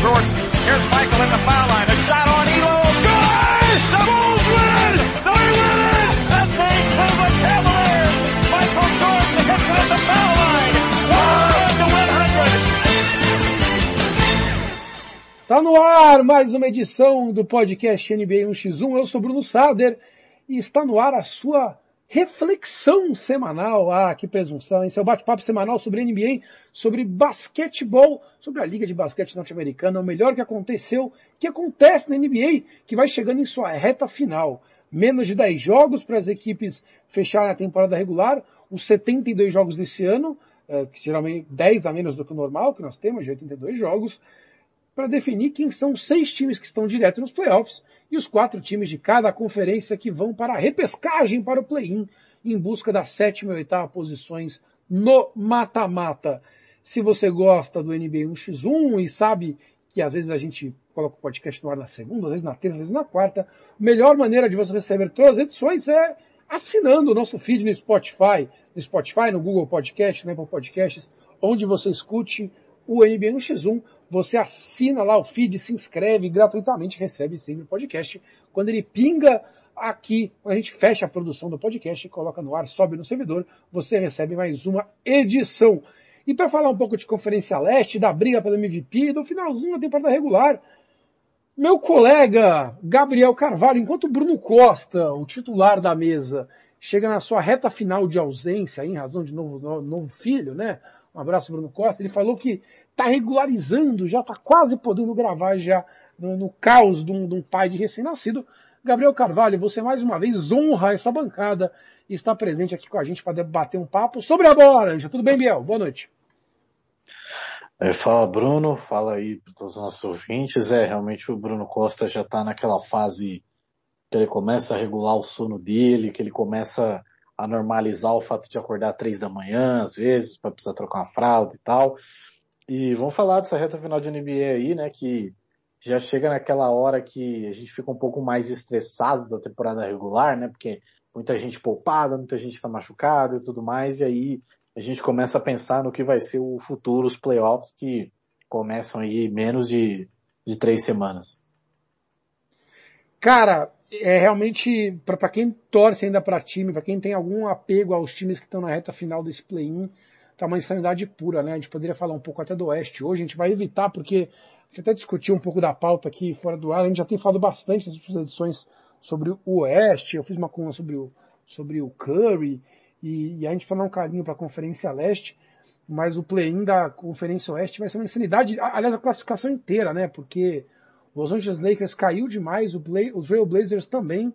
Jordan. Here's Michael the foul line. A shot on Elo. Good! The Bulls win! They win! Cavaliers. Michael Jordan hits it at the foul line. One to 100. Tá no ar mais uma edição do podcast NBA 1x1. Eu sou Bruno Sader e está no ar a sua reflexão semanal. Ah, que presunção, é o bate-papo semanal sobre NBA, sobre basquetebol, sobre a Liga de Basquete Norte-Americana, o melhor que aconteceu, que acontece na NBA, que vai chegando em sua reta final. Menos de 10 jogos para as equipes fecharem a temporada regular, os 72 jogos desse ano, que geralmente 10 a menos do que o normal, que nós temos, de 82 jogos, para definir quem são os seis times que estão direto nos playoffs e os quatro times de cada conferência que vão para a repescagem para o play-in em busca das sétima e oitava posições no mata-mata. Se você gosta do NBA 1x1 e sabe que às vezes a gente coloca o podcast no ar na segunda, às vezes na terça, às vezes na quarta, a melhor maneira de você receber todas as edições é assinando o nosso feed no Spotify, no Spotify, no Google Podcast, no Apple Podcasts, onde você escute o NBA 1x1, você assina lá o feed, se inscreve gratuitamente, recebe sempre o podcast. Quando ele pinga aqui, a gente fecha a produção do podcast, coloca no ar, sobe no servidor, você recebe mais uma edição. E para falar um pouco de Conferência Leste, da briga pelo MVP, do finalzinho da temporada regular, meu colega Gabriel Carvalho, enquanto Bruno Costa, o titular da mesa, chega na sua reta final de ausência, em razão de novo, novo filho, né? Um abraço, Bruno Costa. Ele falou que está regularizando, já está quase podendo gravar já no, no caos de um, de um, pai de recém-nascido. Gabriel Carvalho, você mais uma vez honra essa bancada e está presente aqui com a gente para debater um papo sobre a bola laranja. Tudo bem, Biel? Boa noite. Fala, Bruno. Fala aí para os nossos ouvintes. É, realmente o Bruno Costa já está naquela fase que ele começa a regular o sono dele, que ele começa a normalizar o fato de acordar três da manhã, às vezes, para precisar trocar uma fralda e tal. E vamos falar dessa reta final de NBA aí, né, que já chega naquela hora que a gente fica um pouco mais estressado da temporada regular, né, porque muita gente poupada, muita gente está machucada e tudo mais, e aí a gente começa a pensar no que vai ser o futuro, os playoffs que começam aí menos de, de três semanas. Cara, é realmente, para quem torce ainda para time, para quem tem algum apego aos times que estão na reta final desse play-in, tá uma insanidade pura, né? A gente poderia falar um pouco até do Oeste hoje, a gente vai evitar, porque a gente até discutiu um pouco da pauta aqui fora do ar, a gente já tem falado bastante nas últimas edições sobre o Oeste, eu fiz uma coluna sobre o, sobre o Curry, e, e a gente falou um carinho para a Conferência Leste, mas o play-in da Conferência Oeste vai ser uma insanidade, aliás, a classificação inteira, né? Porque Los Angeles Lakers caiu demais, o, Bla o Trail Blazers também.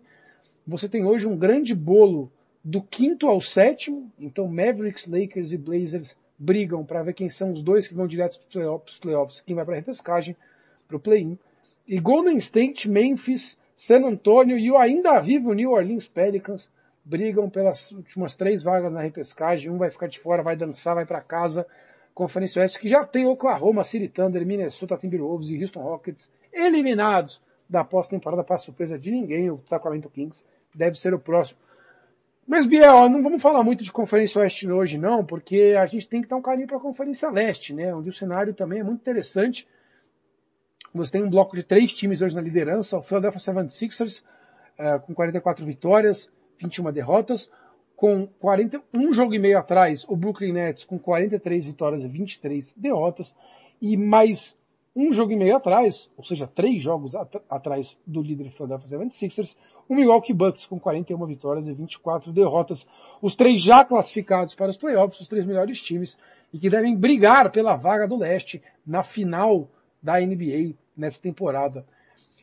Você tem hoje um grande bolo do quinto ao sétimo, então Mavericks, Lakers e Blazers brigam para ver quem são os dois que vão direto para os playoffs, playoffs, quem vai para a repescagem, para o play-in. E Golden State, Memphis, San Antonio e o ainda vivo New Orleans Pelicans brigam pelas últimas três vagas na repescagem. Um vai ficar de fora, vai dançar, vai para casa. Conferência Oeste que já tem Oklahoma City Thunder, Minnesota Timberwolves e Houston Rockets eliminados da pós-temporada para surpresa de ninguém. O Sacramento Kings deve ser o próximo. Mas, Biel, não vamos falar muito de Conferência Oeste hoje, não, porque a gente tem que dar um carinho para a Conferência Leste, né? Onde o cenário também é muito interessante. Você tem um bloco de três times hoje na liderança, o Philadelphia 76ers, uh, com 44 vitórias, 21 derrotas. Com 41 jogo e meio atrás, o Brooklyn Nets com 43 vitórias e 23 derrotas. E mais um jogo e meio atrás, ou seja, três jogos at atrás do líder Philadelphia 76ers, o Milwaukee Bucks com 41 vitórias e 24 derrotas. Os três já classificados para os playoffs, os três melhores times, e que devem brigar pela vaga do leste na final da NBA nessa temporada.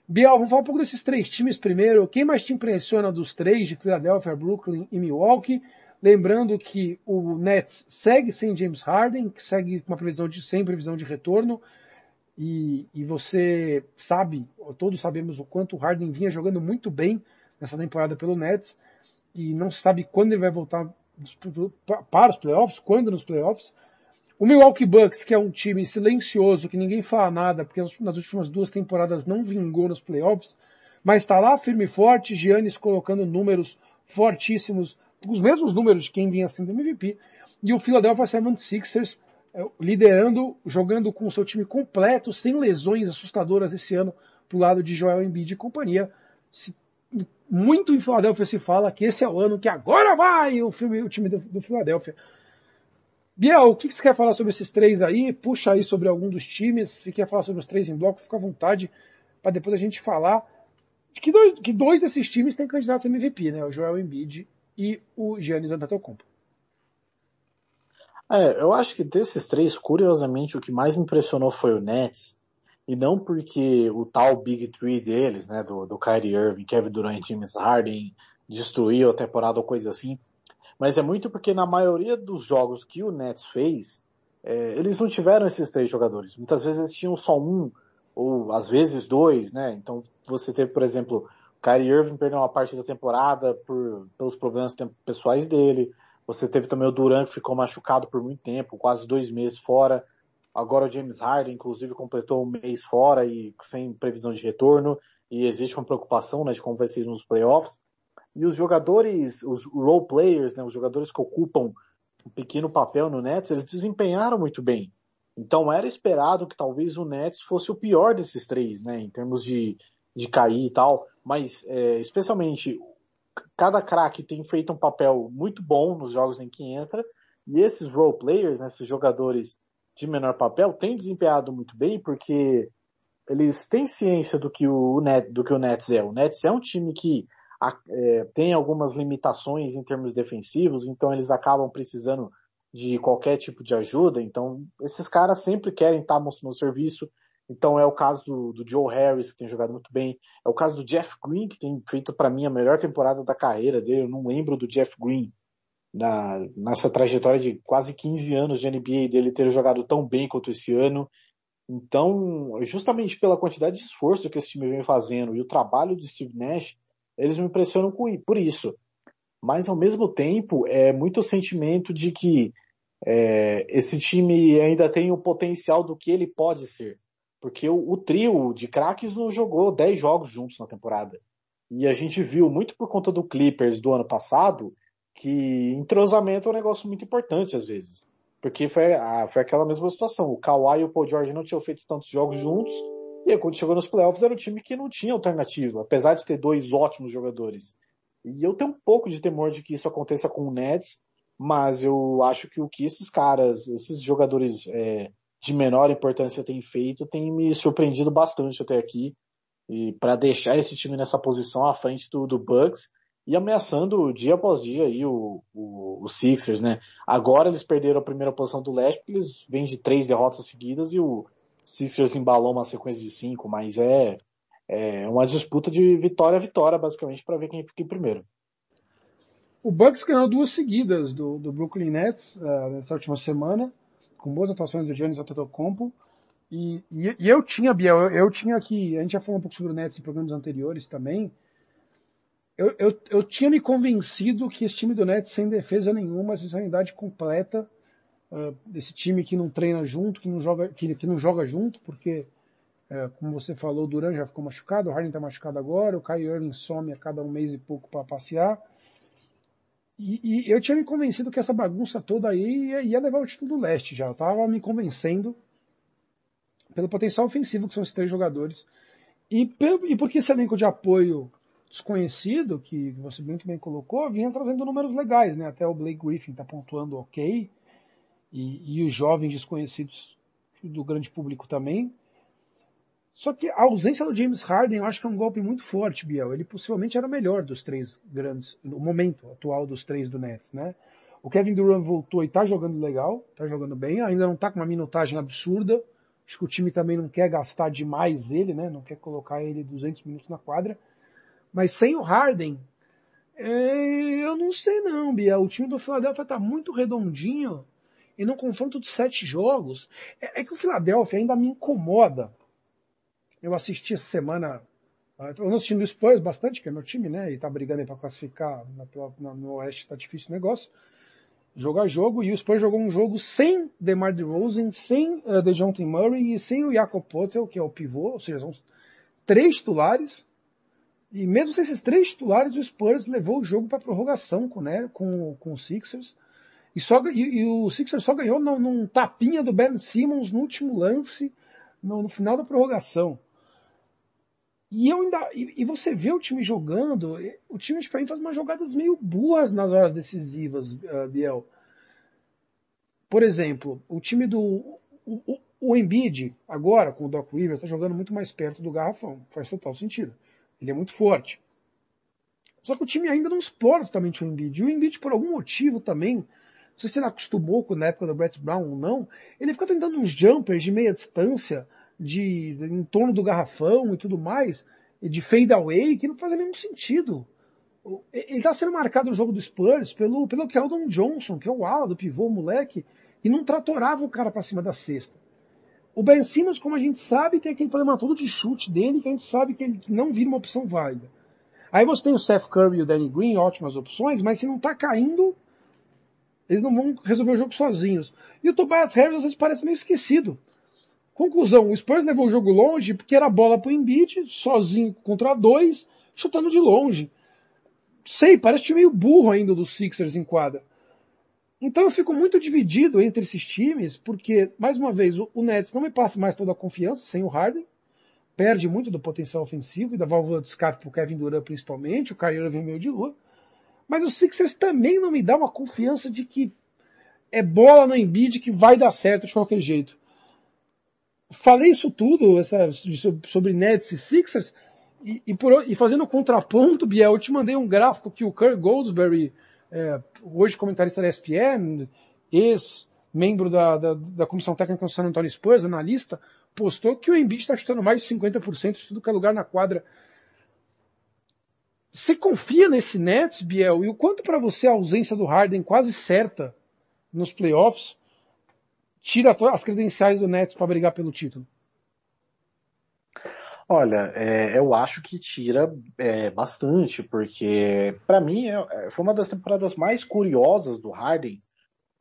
Biel, vamos falar um pouco desses três times primeiro. Quem mais te impressiona dos três, de Philadelphia, Brooklyn e Milwaukee? Lembrando que o Nets segue sem James Harden, que segue uma previsão de, sem previsão de retorno. E, e, você sabe, todos sabemos o quanto o Harden vinha jogando muito bem nessa temporada pelo Nets e não se sabe quando ele vai voltar para os playoffs, quando nos playoffs. O Milwaukee Bucks, que é um time silencioso, que ninguém fala nada, porque nas últimas duas temporadas não vingou nos playoffs, mas está lá firme e forte, Giannis colocando números fortíssimos, os mesmos números de quem vinha sendo MVP, e o Philadelphia 76ers é, liderando, jogando com o seu time completo, sem lesões assustadoras esse ano pro lado de Joel Embiid e companhia. Se, muito em Filadélfia se fala que esse é o ano que agora vai o, filme, o time do, do Filadélfia. Biel, o que você quer falar sobre esses três aí? Puxa aí sobre algum dos times. Se quer falar sobre os três em bloco, fica à vontade para depois a gente falar que dois, que dois desses times têm candidatos a MVP, né? O Joel Embiid e o Giannis Antetokounmpo. É, eu acho que desses três, curiosamente, o que mais me impressionou foi o Nets. E não porque o tal Big Three deles, né, do, do Kyrie Irving, Kevin Durant e James Harden, destruiu a temporada ou coisa assim. Mas é muito porque na maioria dos jogos que o Nets fez, é, eles não tiveram esses três jogadores. Muitas vezes eles tinham só um, ou às vezes dois, né? Então você teve, por exemplo, Kyrie Irving perdeu uma parte da temporada por, pelos problemas pessoais dele. Você teve também o Durant que ficou machucado por muito tempo, quase dois meses fora. Agora o James Harden, inclusive, completou um mês fora e sem previsão de retorno. E existe uma preocupação né, de como vai ser nos playoffs. E os jogadores, os role players, né, os jogadores que ocupam um pequeno papel no Nets, eles desempenharam muito bem. Então era esperado que talvez o Nets fosse o pior desses três, né, em termos de, de cair e tal, mas é, especialmente cada craque tem feito um papel muito bom nos jogos em que entra, e esses role players, né, esses jogadores de menor papel, têm desempenhado muito bem porque eles têm ciência do que o, Net, do que o Nets é. O Nets é um time que é, tem algumas limitações em termos defensivos, então eles acabam precisando de qualquer tipo de ajuda, então esses caras sempre querem estar mostrando serviço. Então é o caso do, do, Joe Harris, que tem jogado muito bem. É o caso do Jeff Green, que tem feito para mim a melhor temporada da carreira dele. Eu não lembro do Jeff Green na, nessa trajetória de quase 15 anos de NBA dele ter jogado tão bem quanto esse ano. Então, justamente pela quantidade de esforço que esse time vem fazendo e o trabalho do Steve Nash, eles me impressionam por isso mas ao mesmo tempo é muito o sentimento de que é, esse time ainda tem o potencial do que ele pode ser. Porque o, o trio de craques não jogou 10 jogos juntos na temporada. E a gente viu muito por conta do Clippers do ano passado que entrosamento é um negócio muito importante às vezes. Porque foi, foi aquela mesma situação. O Kawhi e o Paul George não tinham feito tantos jogos juntos. E quando chegou nos playoffs era um time que não tinha alternativa, apesar de ter dois ótimos jogadores. E eu tenho um pouco de temor de que isso aconteça com o Nets, mas eu acho que o que esses caras, esses jogadores é, de menor importância têm feito, tem me surpreendido bastante até aqui. E para deixar esse time nessa posição à frente do, do Bucks e ameaçando dia após dia aí o, o, o Sixers, né? Agora eles perderam a primeira posição do leste porque eles vêm de três derrotas seguidas e o Sixers embalou uma sequência de cinco, mas é é uma disputa de vitória a vitória, basicamente, para ver quem fica em primeiro. O Bucks ganhou duas seguidas do, do Brooklyn Nets uh, nessa última semana, com boas atuações do Giannis Antetokounmpo. E, e, e eu tinha, Biel, eu, eu, tinha aqui, a gente já falou um pouco sobre o Nets em programas anteriores também. Eu, eu, eu tinha me convencido que esse time do Nets sem defesa nenhuma, sem sanidade completa, desse time que não treina junto, que não joga, que, que não joga junto, porque como você falou, o Duran já ficou machucado, o Harden está machucado agora, o Kyrie Irving some a cada um mês e pouco para passear. E, e, eu tinha me convencido que essa bagunça toda aí ia, ia levar o título do leste já. Eu estava me convencendo pelo potencial ofensivo que são esses três jogadores. E, e porque esse elenco de apoio desconhecido, que você muito bem colocou, vinha trazendo números legais, né? Até o Blake Griffin está pontuando ok. E, e os jovens desconhecidos do grande público também. Só que a ausência do James Harden eu acho que é um golpe muito forte, Biel. Ele possivelmente era o melhor dos três grandes, no momento atual dos três do Nets, né? O Kevin Durant voltou e tá jogando legal, tá jogando bem, ainda não tá com uma minutagem absurda. Acho que o time também não quer gastar demais ele, né? Não quer colocar ele 200 minutos na quadra. Mas sem o Harden, é, eu não sei não, Biel. O time do Philadelphia tá muito redondinho e no confronto de sete jogos, é, é que o Philadelphia ainda me incomoda eu assisti essa semana, eu não assistindo o Spurs bastante, que é meu time, né? E tá brigando aí para classificar na, na, no Oeste, tá difícil o negócio. Jogar jogo, e o Spurs jogou um jogo sem DeMar DeRozan, sem uh, DeJounte Murray e sem o Jakob Potel, que é o pivô, ou seja, são três titulares. E mesmo sem esses três titulares, o Spurs levou o jogo para prorrogação com, né, com, com o Sixers. E, só, e, e o Sixers só ganhou num, num, tapinha do Ben Simmons no último lance, no, no final da prorrogação. E eu ainda. E, e, você vê o time jogando, o time de faz umas jogadas meio burras nas horas decisivas, uh, Biel. Por exemplo, o time do. O, o, o Embiid, agora, com o Doc Rivers, está jogando muito mais perto do garrafão. Faz total sentido. Ele é muito forte. Só que o time ainda não explora totalmente o Embiid. E o Embiid, por algum motivo também, não se ele acostumou com na época do Brett Brown ou não, ele fica tentando uns jumpers de meia distância, de, de em torno do garrafão e tudo mais, de fade away, que não faz nenhum sentido. Ele está sendo marcado no jogo do Spurs pelo, pelo Keldon Johnson, que é o ala do pivô, moleque, e não tratorava o cara para cima da cesta. O Ben Simmons, como a gente sabe, tem aquele problema todo de chute dele, que a gente sabe que ele não vira uma opção válida. Aí você tem o Seth Curry e o Danny Green, ótimas opções, mas se não está caindo, eles não vão resolver o jogo sozinhos. E o Tobias Harris às vezes parece meio esquecido. Conclusão, o Spurs levou o jogo longe porque era bola pro Embiid, sozinho contra dois, chutando de longe. Sei, parece time meio burro ainda dos Sixers em quadra. Então eu fico muito dividido entre esses times, porque, mais uma vez, o, Nets não me passa mais toda a confiança sem o Harden. Perde muito do potencial ofensivo e da válvula de escape pro Kevin Durant principalmente, o Kyrie Irving meio de lua. Mas o Sixers também não me dá uma confiança de que é bola no Embiid que vai dar certo de qualquer jeito. Falei isso tudo essa, sobre Nets e Sixers, e, e, por, e fazendo contraponto, Biel, eu te mandei um gráfico que o Kirk Goldsberry, é, hoje comentarista da ESPN, ex-membro da, da, da, Comissão Técnica do San Antonio Spurs, analista, postou que o Embiid está chutando mais de 50% de tudo que é lugar na quadra você confia nesse Nets, Biel? E o quanto para você a ausência do Harden quase certa nos playoffs tira as credenciais do Nets para brigar pelo título? Olha, é, eu acho que tira é, bastante, porque para mim é, é, foi uma das temporadas mais curiosas do Harden,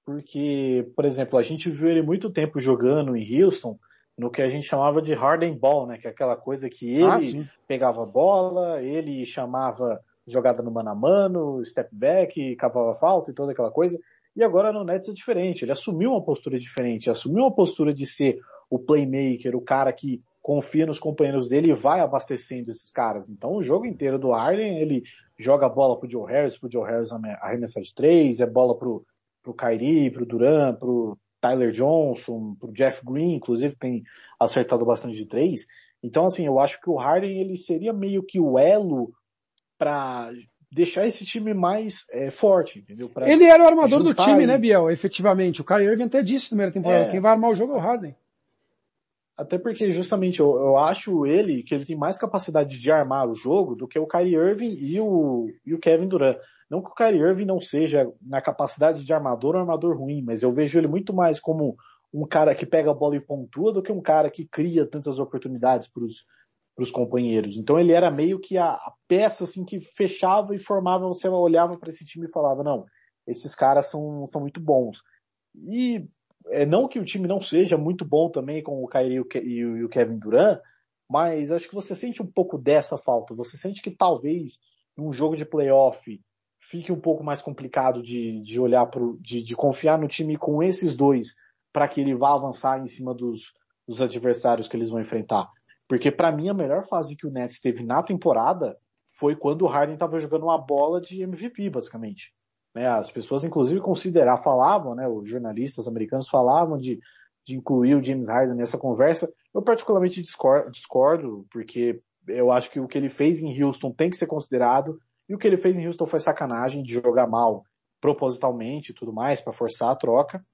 porque, por exemplo, a gente viu ele muito tempo jogando em Houston, no que a gente chamava de Harden Ball, né? Que é aquela coisa que ele ah, pegava a bola, ele chamava jogada no mano a mano, step back, cavava falta e toda aquela coisa. E agora no Nets é diferente. Ele assumiu uma postura diferente, assumiu uma postura de ser o playmaker, o cara que confia nos companheiros dele e vai abastecendo esses caras. Então o jogo inteiro do Harden, ele joga a bola pro Joe Harris, pro Joe Harris arremessar de três, é bola pro, pro Kyrie, pro Duran, pro Tyler Johnson, pro Jeff Green, inclusive, tem acertado bastante de três. Então, assim, eu acho que o Harden ele seria meio que o elo para deixar esse time mais é, forte, entendeu? Pra ele era o armador do time, ele. né, Biel? Efetivamente. O Kyrie Irving até disse na primeira temporada, é... quem vai armar o jogo é o Harden. Até porque, justamente, eu, eu, acho ele que ele tem mais capacidade de armar o jogo do que o Kyrie Irving e o, e o Kevin Durant. Não que o Kyrie Irving não seja na capacidade de armador um armador ruim, mas eu vejo ele muito mais como um cara que pega a bola e pontua do que um cara que cria tantas oportunidades para os companheiros. Então ele era meio que a, a, peça assim que fechava e formava, você olhava para esse time e falava, não, esses caras são, são muito bons. E é, não que o time não seja muito bom também com o Kyrie e o, Kevin Durant, mas acho que você sente um pouco dessa falta. Você sente que talvez num jogo de playoff fique um pouco mais complicado de, de olhar pro, de, de confiar no time com esses dois para que ele vá avançar em cima dos, dos adversários que eles vão enfrentar. Porque para mim a melhor fase que o Nets teve na temporada foi quando o Harden estava jogando uma bola de MVP, basicamente. Né? As pessoas, inclusive, considerar, falavam, né? Os jornalistas americanos falavam de, de incluir o James Harden nessa conversa. Eu particularmente discordo, discordo, porque eu acho que o que ele fez em Houston tem que ser considerado. E o que ele fez em Houston foi sacanagem de jogar mal propositalmente e tudo mais para forçar a troca.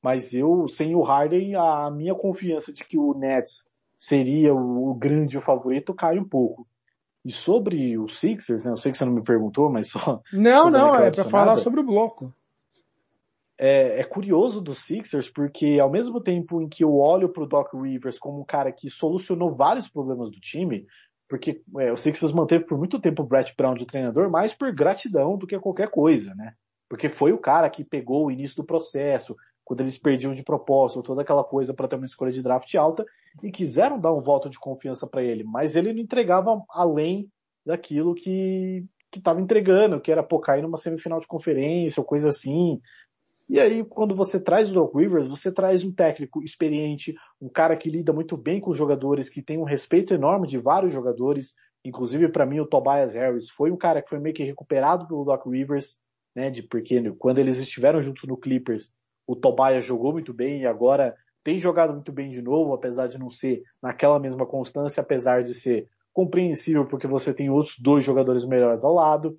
Mas eu, sem o Harden, a minha confiança de que o Nets seria o, grande favorito cai um pouco. E sobre os Sixers, né? Eu sei que você não me perguntou, mas só. Não, não, é para falar sobre o bloco. É, é, curioso dos Sixers porque ao mesmo tempo em que eu olho para o Doc Rivers como um cara que solucionou vários problemas do time, porque é, o Sixers manteve por muito tempo o Brett Brown de treinador mais por gratidão do que qualquer coisa, né? Porque foi o cara que pegou o início do processo, quando eles perdiam de propósito, toda aquela coisa para ter uma escolha de draft alta, e quiseram dar um voto de confiança para ele, mas ele não entregava além daquilo que estava entregando, que era pô, cair numa semifinal de conferência ou coisa assim. E aí, quando você traz o Doc Rivers, você traz um técnico experiente, um cara que lida muito bem com os jogadores, que tem um respeito enorme de vários jogadores. Inclusive, para mim, o Tobias Harris foi um cara que foi meio que recuperado pelo Doc Rivers, né? De, porque quando eles estiveram juntos no Clippers, o Tobias jogou muito bem e agora tem jogado muito bem de novo, apesar de não ser naquela mesma constância, apesar de ser compreensível porque você tem outros dois jogadores melhores ao lado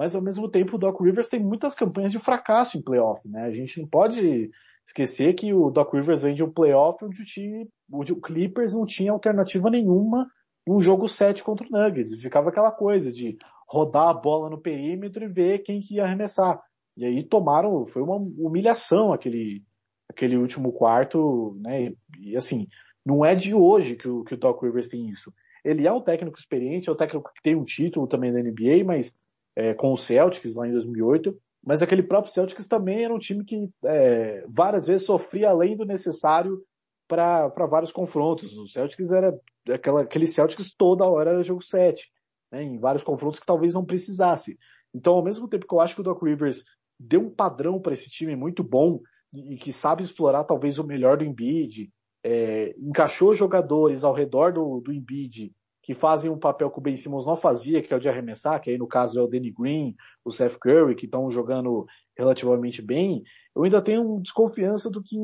mas ao mesmo tempo o Doc Rivers tem muitas campanhas de fracasso em playoff, né? A gente não pode esquecer que o Doc Rivers vem de um playoff onde o, time, onde o Clippers não tinha alternativa nenhuma um jogo 7 contra o Nuggets. Ficava aquela coisa de rodar a bola no perímetro e ver quem que ia arremessar. E aí tomaram, foi uma humilhação aquele, aquele último quarto, né? E assim, não é de hoje que o, que o Doc Rivers tem isso. Ele é um técnico experiente, é um técnico que tem um título também da NBA, mas é, com o Celtics lá em 2008, mas aquele próprio Celtics também era um time que é, várias vezes sofria além do necessário para vários confrontos. O Celtics era aquela, aquele Celtics toda hora era jogo 7, né, em vários confrontos que talvez não precisasse. Então, ao mesmo tempo que eu acho que o Doc Rivers deu um padrão para esse time muito bom e que sabe explorar talvez o melhor do Embiid, é, encaixou jogadores ao redor do, do Embiid que fazem um papel que o Ben Simmons não fazia, que é o de arremessar, que aí no caso é o Danny Green, o Seth Curry, que estão jogando relativamente bem, eu ainda tenho desconfiança do que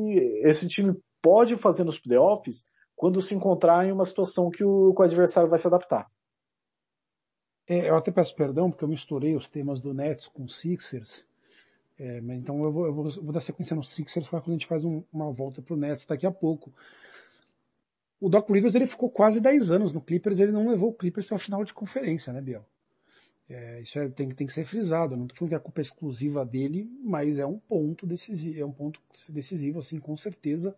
esse time pode fazer nos playoffs quando se encontrar em uma situação que o, que o adversário vai se adaptar. É, eu até peço perdão porque eu misturei os temas do Nets com Sixers. É, mas então eu vou, eu vou, vou dar sequência no Sixers quando a gente faz um, uma volta para o Nets daqui a pouco o Doc Rivers ele ficou quase 10 anos no Clippers, ele não levou o Clippers para a final de conferência, né, Biel? É, isso é, tem, tem, que ser frisado. Eu não estou falando que a culpa é exclusiva dele, mas é um ponto decisivo, é um ponto decisivo, assim, com certeza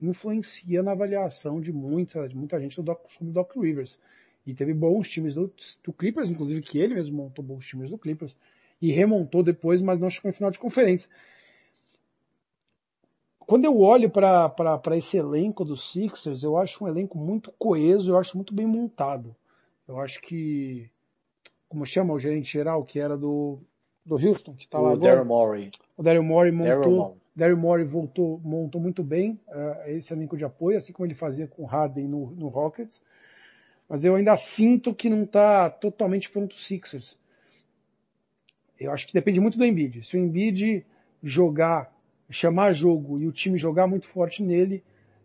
influencia na avaliação de muita, de muita gente do Doc, sobre o Doc Rivers. E teve bons times do, do, Clippers, inclusive que ele mesmo montou bons times do Clippers, e remontou depois, mas não chegou em final de conferência quando eu olho para esse elenco dos Sixers, eu acho um elenco muito coeso, eu acho muito bem montado. Eu acho que, como chama o gerente geral, que era do, do Houston, que está lá agora? Daryl Morey. O Daryl Morey montou, Daryl Morey voltou, montou muito bem uh, esse elenco de apoio, assim como ele fazia com o Harden no, no Rockets. Mas eu ainda sinto que não está totalmente pronto o Sixers. Eu acho que depende muito do Embiid. Se o Embiid jogar chamar jogo e o time jogar muito forte nele,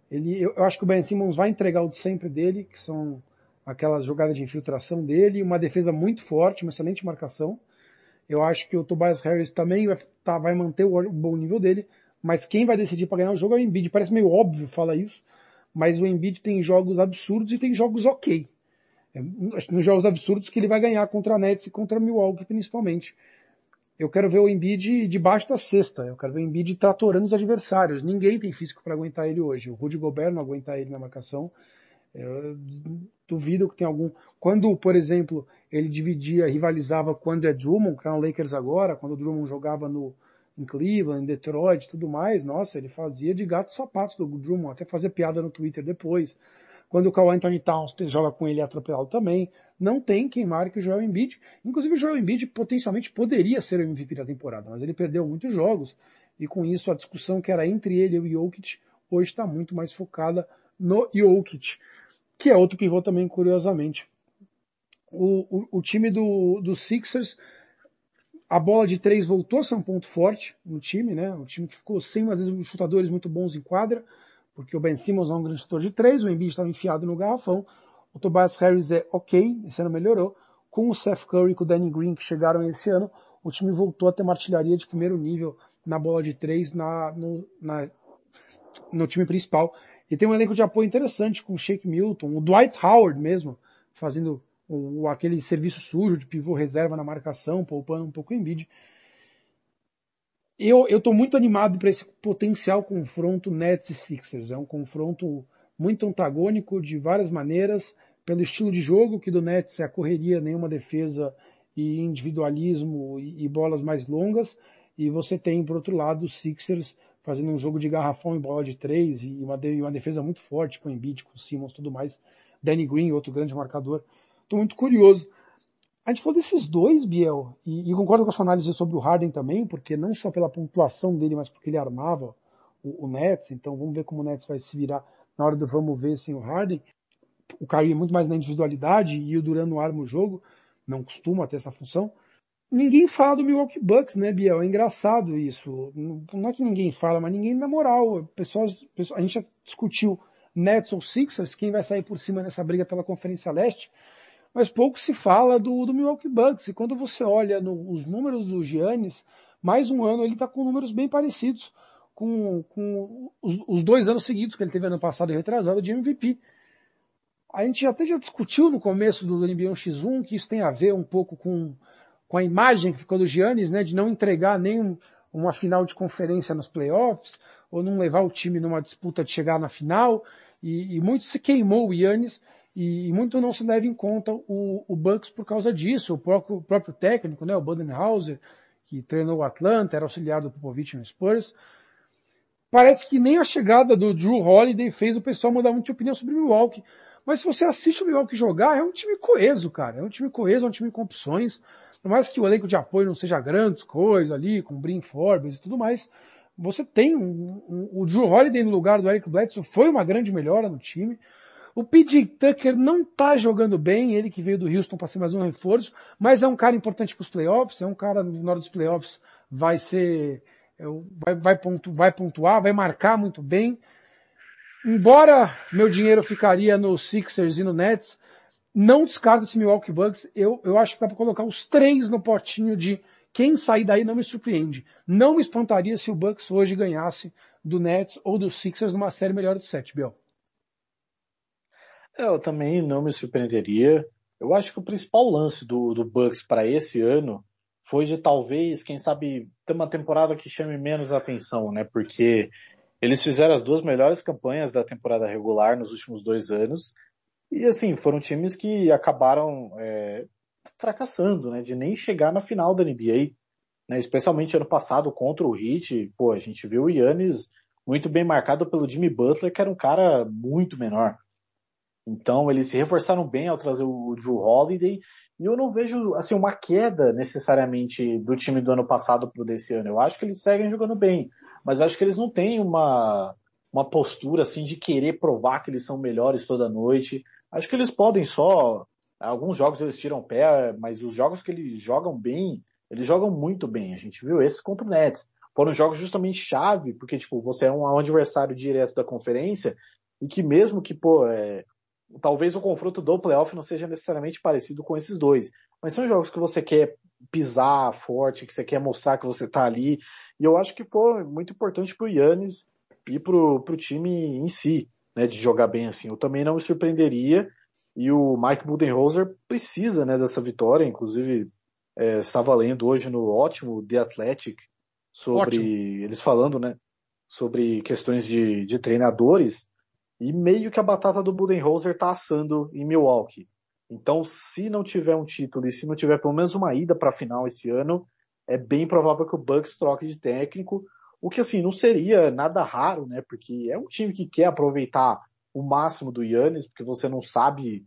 ele, eu, eu acho que o Ben Simmons vai entregar o de sempre dele, que são aquelas jogadas de infiltração dele, uma defesa muito forte, uma excelente marcação. Eu acho que o Tobias Harris também vai, tá, vai manter o, o, bom nível dele, mas quem vai decidir para ganhar o jogo é o Embiid. Parece meio óbvio falar isso, mas o Embiid tem jogos absurdos e tem jogos ok. É, nos jogos absurdos que ele vai ganhar contra a Nets e contra a Milwaukee principalmente eu quero ver o Embiid debaixo da cesta. Eu quero ver o Embiid tratorando os adversários. Ninguém tem físico para aguentar ele hoje. O Rudy Gobert não aguenta ele na marcação. Eu duvido que tenha algum. Quando, por exemplo, ele dividia, rivalizava com o André Drummond, que era no Lakers agora, quando o Drummond jogava no, em Cleveland, em Detroit tudo mais, nossa, ele fazia de gato sapatos do Drummond, até fazer piada no Twitter depois. Quando o Carl Anthony Towns joga com ele é atropelado também. Não tem quem marque o Joel Embiid. Inclusive o Joel Embiid potencialmente poderia ser o MVP da temporada, mas ele perdeu muitos jogos. E com isso a discussão que era entre ele e o Jokic hoje está muito mais focada no Jokic, que é outro pivô também, curiosamente. O, o, o time do, do Sixers, a bola de três voltou a ser um ponto forte no time, né? Um time que ficou sem, às vezes, chutadores muito bons em quadra porque o Ben Simmons é um grande chutor de três, o Embiid estava enfiado no garrafão, o Tobias Harris é ok, esse ano melhorou, com o Seth Curry e com o Danny Green que chegaram esse ano, o time voltou a ter uma artilharia de primeiro nível na bola de três na, no, na, no time principal. E tem um elenco de apoio interessante com o Shake Milton, o Dwight Howard mesmo, fazendo o, aquele serviço sujo de pivô reserva na marcação, poupando um pouco o Embiid eu estou muito animado para esse potencial confronto Nets e Sixers. É um confronto muito antagônico de várias maneiras, pelo estilo de jogo, que do Nets é a correria, nenhuma defesa e individualismo e, e bolas mais longas. E você tem, por outro lado, os Sixers fazendo um jogo de garrafão e bola de três e uma, de, uma defesa muito forte com o Embiid, com o Simmons tudo mais. Danny Green, outro grande marcador. Estou muito curioso. A gente falou desses dois, Biel, e, e, concordo com a sua análise sobre o Harden também, porque não só pela pontuação dele, mas porque ele armava o, o Nets, então vamos ver como o Nets vai se virar na hora do vamos ver sem o Harden. O Kyrie é muito mais na individualidade e o Duran não arma o jogo, não costuma ter essa função. Ninguém fala do Milwaukee Bucks, né, Biel? É engraçado isso. Não é que ninguém fala, mas ninguém na moral. Pessoas, a gente já discutiu Nets ou Sixers, quem vai sair por cima nessa briga pela Conferência Leste mas pouco se fala do, do Milwaukee Bucks. E quando você olha no, os números do Giannis, mais um ano ele está com números bem parecidos com, com os, os, dois anos seguidos que ele teve ano passado e retrasado de MVP. A gente até já discutiu no começo do NBA X1 que isso tem a ver um pouco com, com a imagem que ficou do Giannis, né, de não entregar nem uma final de conferência nos playoffs, ou não levar o time numa disputa de chegar na final, e, e muito se queimou o Giannis, e, muito não se leva em conta o, o Bucks por causa disso. O próprio, o próprio técnico, né, o Budenhauser, que treinou o Atlanta, era auxiliar do Popovich no Spurs. Parece que nem a chegada do Drew Holiday fez o pessoal mudar muito de opinião sobre o Milwaukee. Mas se você assiste o Milwaukee jogar, é um time coeso, cara. É um time coeso, é um time com opções. Por mais que o elenco de apoio não seja grandes coisas ali, com Brin Forbes e tudo mais, você tem um, um, o Drew Holiday no lugar do Eric Bledsoe foi uma grande melhora no time. O PJ Tucker não tá jogando bem, ele que veio do Houston para ser mais um reforço, mas é um cara importante para os playoffs, é um cara na hora dos playoffs vai ser, é vai, vai, pontu, vai pontuar, vai marcar muito bem. Embora meu dinheiro ficaria no Sixers e no Nets, não descarto esse Milwaukee Bucks. Eu, eu acho que dá para colocar os três no potinho de quem sair daí não me surpreende. Não me espantaria se o Bucks hoje ganhasse do Nets ou do Sixers numa série melhor de sete, Biel. Eu também não me surpreenderia. Eu acho que o principal lance do, do Bucks para esse ano foi de talvez, quem sabe, ter uma temporada que chame menos atenção, né? Porque eles fizeram as duas melhores campanhas da temporada regular nos últimos dois anos. E assim, foram times que acabaram é, fracassando, né? De nem chegar na final da NBA. Né? Especialmente ano passado contra o Heat. Pô, a gente viu o Yannis muito bem marcado pelo Jimmy Butler, que era um cara muito menor. Então eles se reforçaram bem ao trazer o Drew Holiday e eu não vejo assim uma queda necessariamente do time do ano passado para o desse ano. Eu acho que eles seguem jogando bem, mas acho que eles não têm uma uma postura assim de querer provar que eles são melhores toda noite. Acho que eles podem só alguns jogos eles tiram pé, mas os jogos que eles jogam bem, eles jogam muito bem. A gente viu esses contra o Nets. Foram jogos justamente chave, porque tipo, você é um adversário direto da conferência e que mesmo que, pô, é, talvez o confronto do playoff não seja necessariamente parecido com esses dois, mas são jogos que você quer pisar forte, que você quer mostrar que você tá ali, e eu acho que foi muito importante pro Yannis e pro, pro time em si, né, de jogar bem assim. Eu também não me surpreenderia, e o Mike Budenholzer precisa, né, dessa vitória, inclusive é, estava lendo hoje no ótimo The Athletic sobre Ótimo. eles falando, né, sobre questões de, de treinadores, e meio que a batata do Budenholzer tá assando em Milwaukee. Então, se não tiver um título e se não tiver pelo menos uma ida para a final esse ano, é bem provável que o Bucks troque de técnico, o que assim não seria nada raro, né? Porque é um time que quer aproveitar o máximo do Yannis, porque você não sabe,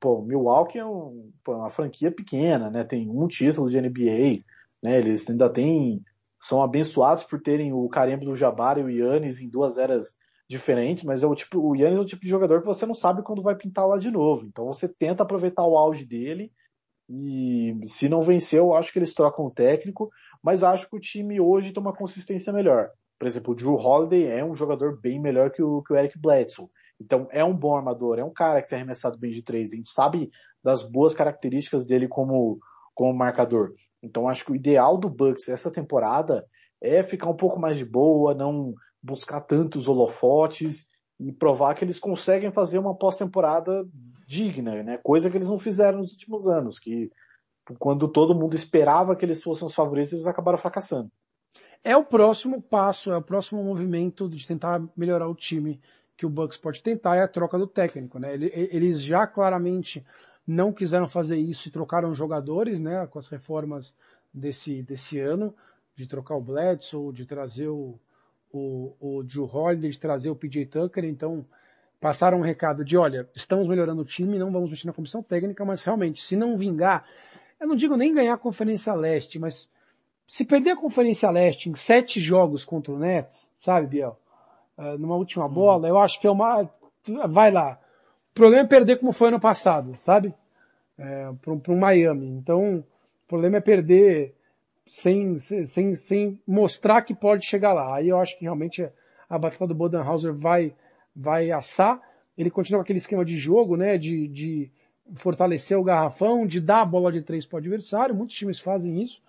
pô, Milwaukee é um, pô, uma franquia pequena, né? Tem um título de NBA, né? Eles ainda têm são abençoados por terem o carimbo do Jabbar e o Yannis em duas eras diferente, mas é o tipo, o Yannis é o tipo de jogador que você não sabe quando vai pintar lá de novo. Então você tenta aproveitar o auge dele e se não venceu, acho que eles trocam o técnico, mas acho que o time hoje tem uma consistência melhor. Por exemplo, o Drew Holiday é um jogador bem melhor que o, que o Eric Bledsoe. Então é um bom armador, é um cara que tem arremessado bem de três. A gente sabe das boas características dele como, como marcador. Então acho que o ideal do Bucks essa temporada é ficar um pouco mais de boa, não buscar tantos holofotes e provar que eles conseguem fazer uma pós-temporada digna, né? Coisa que eles não fizeram nos últimos anos, que quando todo mundo esperava que eles fossem os favoritos, eles acabaram fracassando. É o próximo passo, é o próximo movimento de tentar melhorar o time que o Bucks pode tentar, é a troca do técnico, né? Eles já claramente não quiseram fazer isso e trocaram jogadores, né? Com as reformas desse, desse ano, de trocar o Bledsoe, de trazer o, o, o Drew Holiday, de trazer o PJ Tucker, então passaram um recado de, olha, estamos melhorando o time, não vamos mexer na comissão técnica, mas realmente, se não vingar, eu não digo nem ganhar a Conferência Leste, mas se perder a Conferência Leste em sete jogos contra o Nets, sabe, Biel? Uh, numa última uhum. bola, eu acho que é uma. Vai lá. O problema é perder como foi ano passado, sabe? É, para o Miami. Então, o problema é perder sem, sem, sem mostrar que pode chegar lá. Aí eu acho que realmente a batata do Bodenhauser vai, vai assar. Ele continua com aquele esquema de jogo, né? De, de fortalecer o garrafão, de dar a bola de três para o adversário. Muitos times fazem isso.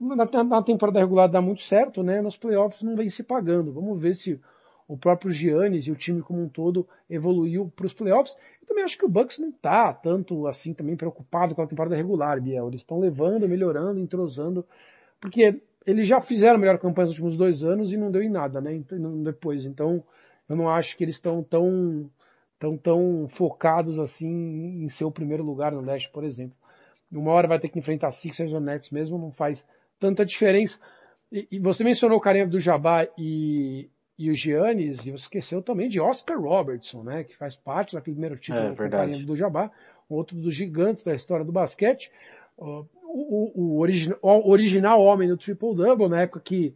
Na, na, temporada regular dá muito certo, né? Nos playoffs não vem se pagando. Vamos ver se o próprio Giannis e o time como um todo evoluiu para os playoffs. Eu também acho que o Bucks não está tanto assim também preocupado com a temporada regular, Biel. Eles estão levando, melhorando, entrosando, porque eles já fizeram melhor campanha nos últimos dois anos e não deu em nada, né? Depois, então eu não acho que eles estão tão tão tão focados assim em ser o primeiro lugar no leste, por exemplo. Uma hora vai ter que enfrentar Sixers ou Nets mesmo, não faz tanta diferença. E, e você mencionou o carinha do Jabá e, e o Giannis, e você esqueceu também de Oscar Robertson, né, que faz parte daquele primeiro título é, do Jabá, outro dos gigantes da história do basquete. O, o, o, origi o original homem do triple-double, na época que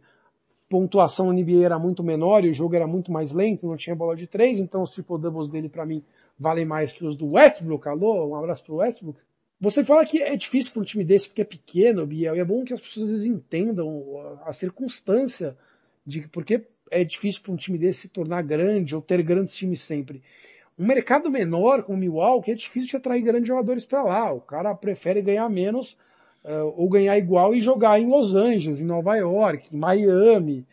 pontuação na NBA era muito menor e o jogo era muito mais lento, não tinha bola de três, então os triple-doubles dele para mim valem mais que os do Westbrook. Alô, um abraço pro Westbrook. Você fala que é difícil para um time desse porque é pequeno, Biel, e é bom que as pessoas entendam a circunstância de porque é difícil para um time desse se tornar grande ou ter grandes times sempre. Um mercado menor como o Milwaukee é difícil de atrair grandes jogadores para lá. O cara prefere ganhar menos uh, ou ganhar igual e jogar em Los Angeles, em Nova York, em Miami,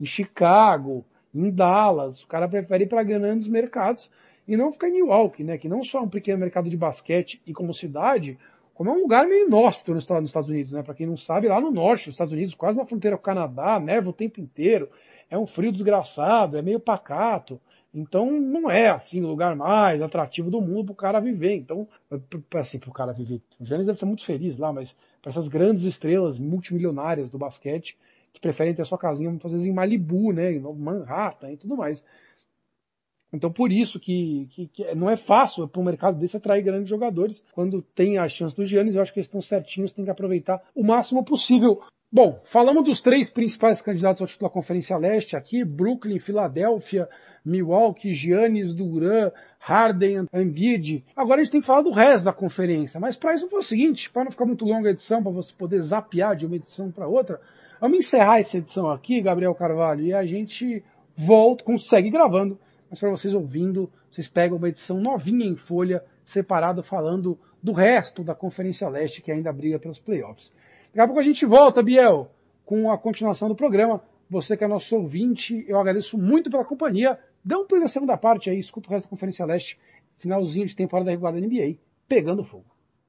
em Chicago, em Dallas. O cara prefere ir para grandes mercados e não ficar em Milwaukee, né? Que não só é um pequeno mercado de basquete e como cidade, como é um lugar meio inóspito nos Estados Unidos, né? Para quem não sabe, lá no norte dos Estados Unidos, quase na fronteira com o Canadá, neva o tempo inteiro, é um frio desgraçado, é meio pacato. Então não é assim o lugar mais atrativo do mundo para o cara viver. Então, assim, para o cara viver. O Giannis deve ser muito feliz lá, mas para essas grandes estrelas multimilionárias do basquete que preferem ter sua casinha muitas vezes em Malibu, né, em Manhattan e tudo mais. Então por isso que, que, que não é fácil para um mercado desse atrair grandes jogadores. Quando tem a chance do Giannis, eu acho que eles estão certinhos, tem que aproveitar o máximo possível. Bom, falamos dos três principais candidatos ao título da Conferência Leste aqui, Brooklyn, Filadélfia, Milwaukee, Giannis, Duran, Harden, Embiid. Agora a gente tem que falar do resto da conferência, mas para isso foi o seguinte, para não ficar muito longa a edição, para você poder zapear de uma edição para outra, vamos encerrar essa edição aqui, Gabriel Carvalho, e a gente volta, consegue gravando, mas para vocês ouvindo, vocês pegam uma edição novinha em folha, separada, falando do resto da Conferência Leste que ainda briga pelos playoffs. Daqui a pouco a gente volta, Biel, com a continuação do programa. Você que é nosso ouvinte, eu agradeço muito pela companhia. Dê um play na segunda parte aí, escuta o resto da Conferência Leste, finalzinho de temporada regular da NBA, pegando fogo.